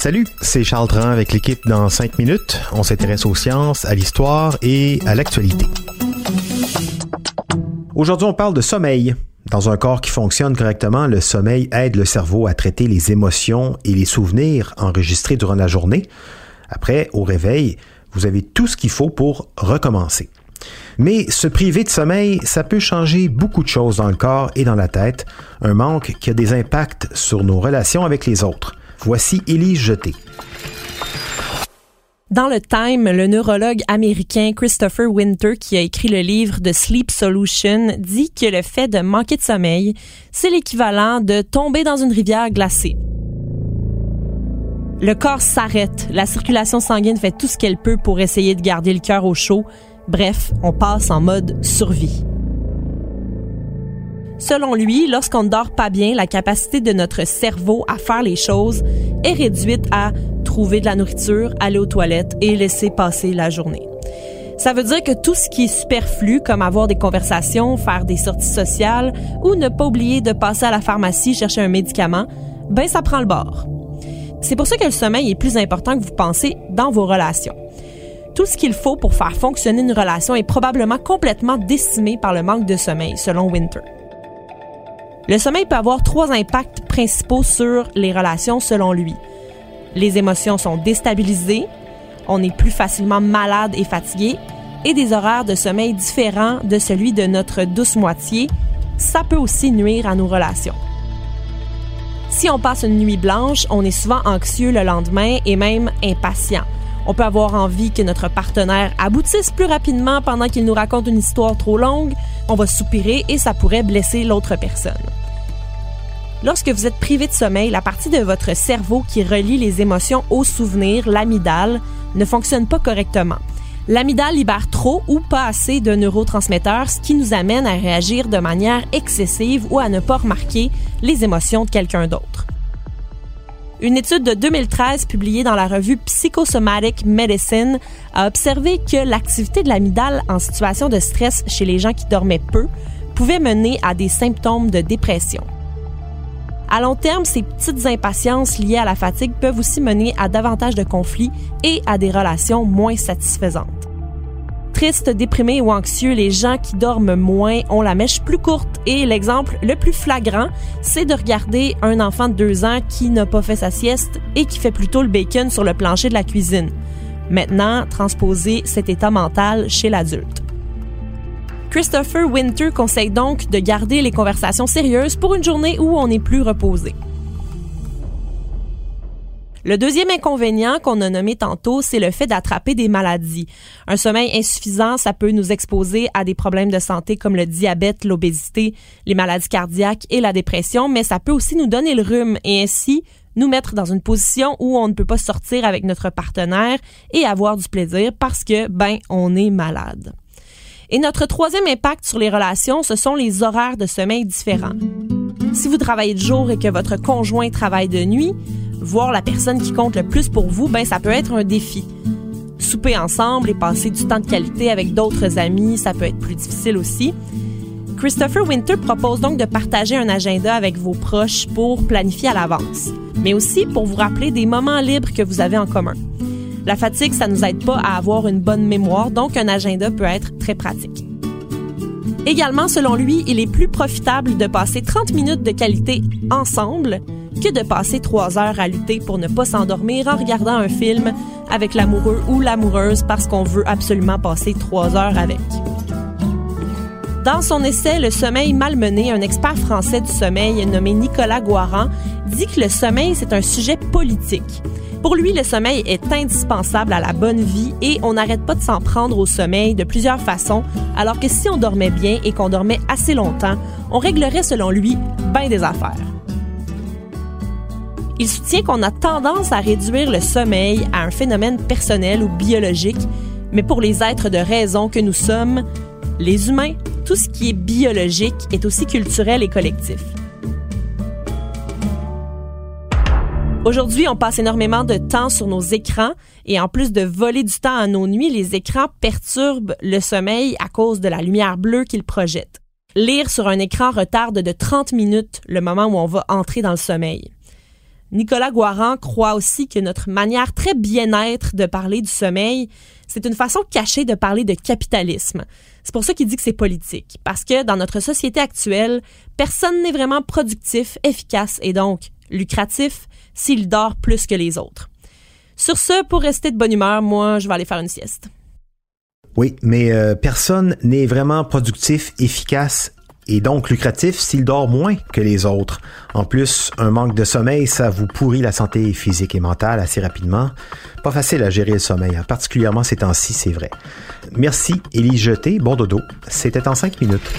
Salut, c'est Charles Tran avec l'équipe dans 5 minutes. On s'intéresse aux sciences, à l'histoire et à l'actualité. Aujourd'hui, on parle de sommeil. Dans un corps qui fonctionne correctement, le sommeil aide le cerveau à traiter les émotions et les souvenirs enregistrés durant la journée. Après, au réveil, vous avez tout ce qu'il faut pour recommencer. Mais se priver de sommeil, ça peut changer beaucoup de choses dans le corps et dans la tête, un manque qui a des impacts sur nos relations avec les autres. Voici Élise Jeté. Dans le Time, le neurologue américain Christopher Winter, qui a écrit le livre The Sleep Solution, dit que le fait de manquer de sommeil, c'est l'équivalent de tomber dans une rivière glacée. Le corps s'arrête, la circulation sanguine fait tout ce qu'elle peut pour essayer de garder le cœur au chaud. Bref, on passe en mode survie. Selon lui, lorsqu'on ne dort pas bien, la capacité de notre cerveau à faire les choses est réduite à trouver de la nourriture, aller aux toilettes et laisser passer la journée. Ça veut dire que tout ce qui est superflu, comme avoir des conversations, faire des sorties sociales ou ne pas oublier de passer à la pharmacie chercher un médicament, ben ça prend le bord. C'est pour ça que le sommeil est plus important que vous pensez dans vos relations. Tout ce qu'il faut pour faire fonctionner une relation est probablement complètement décimé par le manque de sommeil, selon Winter. Le sommeil peut avoir trois impacts principaux sur les relations selon lui. Les émotions sont déstabilisées, on est plus facilement malade et fatigué, et des horaires de sommeil différents de celui de notre douce moitié, ça peut aussi nuire à nos relations. Si on passe une nuit blanche, on est souvent anxieux le lendemain et même impatient. On peut avoir envie que notre partenaire aboutisse plus rapidement pendant qu'il nous raconte une histoire trop longue. On va soupirer et ça pourrait blesser l'autre personne. Lorsque vous êtes privé de sommeil, la partie de votre cerveau qui relie les émotions aux souvenirs, l'amygdale, ne fonctionne pas correctement. L'amygdale libère trop ou pas assez de neurotransmetteurs, ce qui nous amène à réagir de manière excessive ou à ne pas remarquer les émotions de quelqu'un d'autre. Une étude de 2013 publiée dans la revue Psychosomatic Medicine a observé que l'activité de l'amygdale en situation de stress chez les gens qui dormaient peu pouvait mener à des symptômes de dépression. À long terme, ces petites impatiences liées à la fatigue peuvent aussi mener à davantage de conflits et à des relations moins satisfaisantes. Tristes, déprimés ou anxieux, les gens qui dorment moins ont la mèche plus courte et l'exemple le plus flagrant, c'est de regarder un enfant de deux ans qui n'a pas fait sa sieste et qui fait plutôt le bacon sur le plancher de la cuisine. Maintenant, transposer cet état mental chez l'adulte. Christopher Winter conseille donc de garder les conversations sérieuses pour une journée où on est plus reposé. Le deuxième inconvénient qu'on a nommé tantôt, c'est le fait d'attraper des maladies. Un sommeil insuffisant, ça peut nous exposer à des problèmes de santé comme le diabète, l'obésité, les maladies cardiaques et la dépression, mais ça peut aussi nous donner le rhume et ainsi nous mettre dans une position où on ne peut pas sortir avec notre partenaire et avoir du plaisir parce que, ben, on est malade. Et notre troisième impact sur les relations, ce sont les horaires de sommeil différents. Si vous travaillez de jour et que votre conjoint travaille de nuit, voir la personne qui compte le plus pour vous, ben ça peut être un défi. Souper ensemble et passer du temps de qualité avec d'autres amis, ça peut être plus difficile aussi. Christopher Winter propose donc de partager un agenda avec vos proches pour planifier à l'avance, mais aussi pour vous rappeler des moments libres que vous avez en commun. La fatigue, ça nous aide pas à avoir une bonne mémoire, donc un agenda peut être très pratique. Également, selon lui, il est plus profitable de passer 30 minutes de qualité ensemble que de passer trois heures à lutter pour ne pas s'endormir en regardant un film avec l'amoureux ou l'amoureuse parce qu'on veut absolument passer trois heures avec. Dans son essai Le sommeil malmené, un expert français du sommeil nommé Nicolas Guaran dit que le sommeil, c'est un sujet politique. Pour lui, le sommeil est indispensable à la bonne vie et on n'arrête pas de s'en prendre au sommeil de plusieurs façons, alors que si on dormait bien et qu'on dormait assez longtemps, on réglerait selon lui bien des affaires. Il soutient qu'on a tendance à réduire le sommeil à un phénomène personnel ou biologique, mais pour les êtres de raison que nous sommes, les humains, tout ce qui est biologique est aussi culturel et collectif. Aujourd'hui, on passe énormément de temps sur nos écrans et en plus de voler du temps à nos nuits, les écrans perturbent le sommeil à cause de la lumière bleue qu'ils projettent. Lire sur un écran retarde de 30 minutes le moment où on va entrer dans le sommeil. Nicolas Guaran croit aussi que notre manière très bien-être de parler du sommeil, c'est une façon cachée de parler de capitalisme. C'est pour ça qu'il dit que c'est politique, parce que dans notre société actuelle, personne n'est vraiment productif, efficace et donc lucratif s'il dort plus que les autres. Sur ce, pour rester de bonne humeur, moi, je vais aller faire une sieste. Oui, mais euh, personne n'est vraiment productif, efficace et donc lucratif s'il dort moins que les autres. En plus, un manque de sommeil, ça vous pourrit la santé physique et mentale assez rapidement. Pas facile à gérer le sommeil, hein. particulièrement ces temps-ci, c'est vrai. Merci, Élie Jeté. Bon dodo. C'était en cinq minutes.